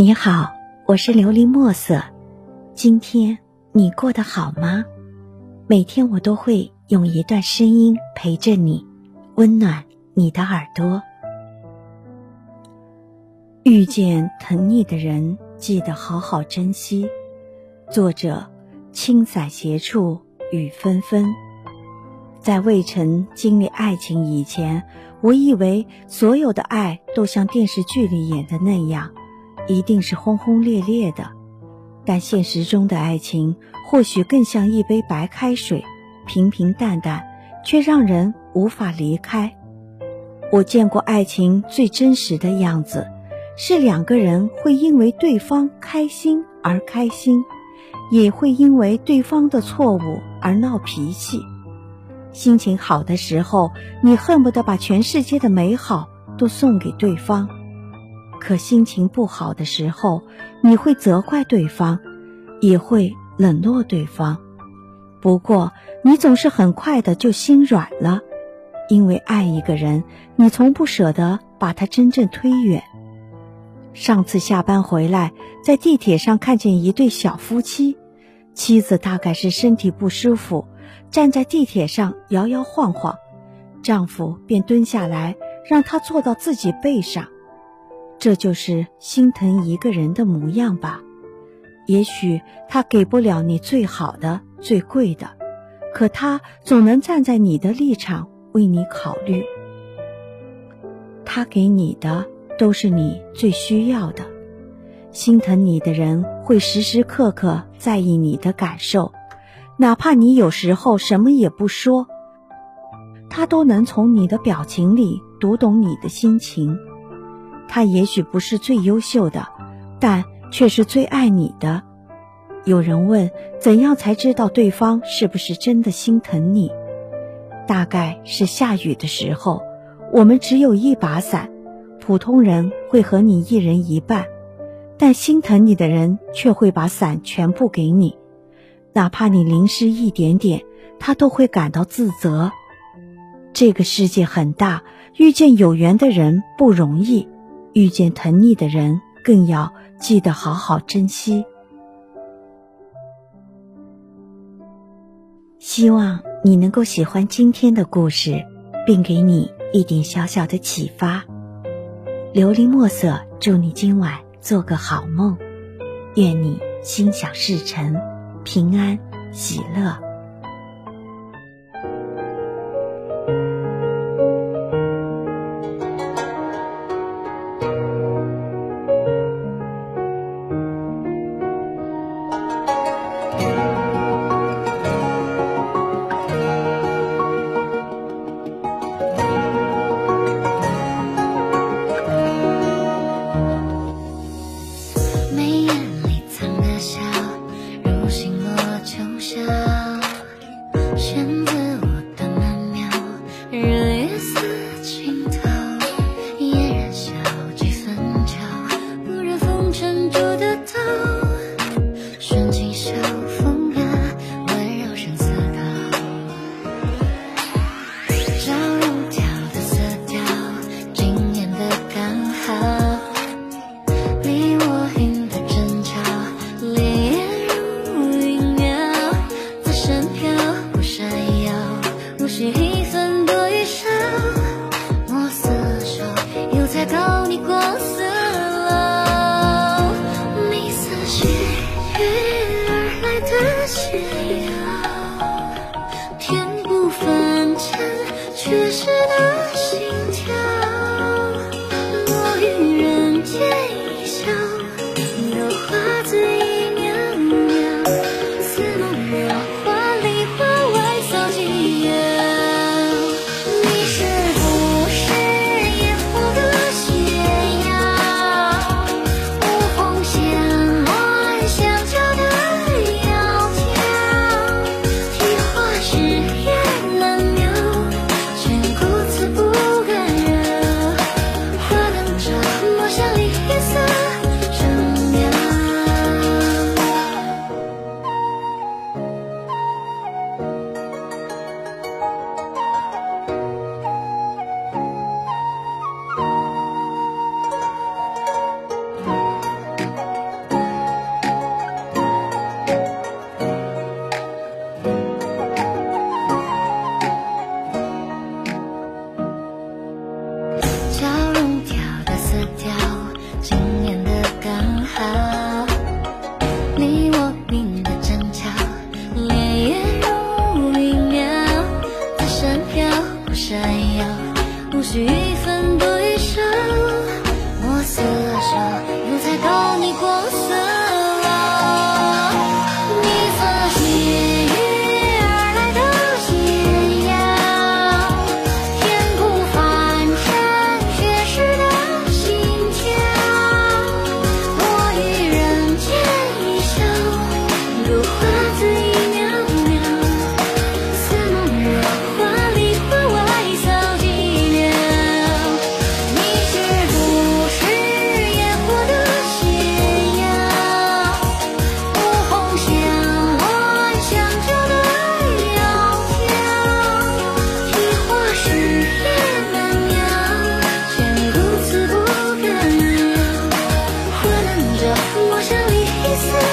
你好，我是琉璃墨色。今天你过得好吗？每天我都会用一段声音陪着你，温暖你的耳朵。遇见疼你的人，记得好好珍惜。作者：青伞斜处雨纷纷。在未曾经历爱情以前，我以为所有的爱都像电视剧里演的那样。一定是轰轰烈烈的，但现实中的爱情或许更像一杯白开水，平平淡淡，却让人无法离开。我见过爱情最真实的样子，是两个人会因为对方开心而开心，也会因为对方的错误而闹脾气。心情好的时候，你恨不得把全世界的美好都送给对方。可心情不好的时候，你会责怪对方，也会冷落对方。不过，你总是很快的就心软了，因为爱一个人，你从不舍得把他真正推远。上次下班回来，在地铁上看见一对小夫妻，妻子大概是身体不舒服，站在地铁上摇摇晃晃，丈夫便蹲下来让她坐到自己背上。这就是心疼一个人的模样吧。也许他给不了你最好的、最贵的，可他总能站在你的立场为你考虑。他给你的都是你最需要的。心疼你的人会时时刻刻在意你的感受，哪怕你有时候什么也不说，他都能从你的表情里读懂你的心情。他也许不是最优秀的，但却是最爱你的。有人问，怎样才知道对方是不是真的心疼你？大概是下雨的时候，我们只有一把伞，普通人会和你一人一半，但心疼你的人却会把伞全部给你，哪怕你淋湿一点点，他都会感到自责。这个世界很大，遇见有缘的人不容易。遇见疼你的人，更要记得好好珍惜。希望你能够喜欢今天的故事，并给你一点小小的启发。琉璃墨色，祝你今晚做个好梦，愿你心想事成，平安喜乐。是 pieces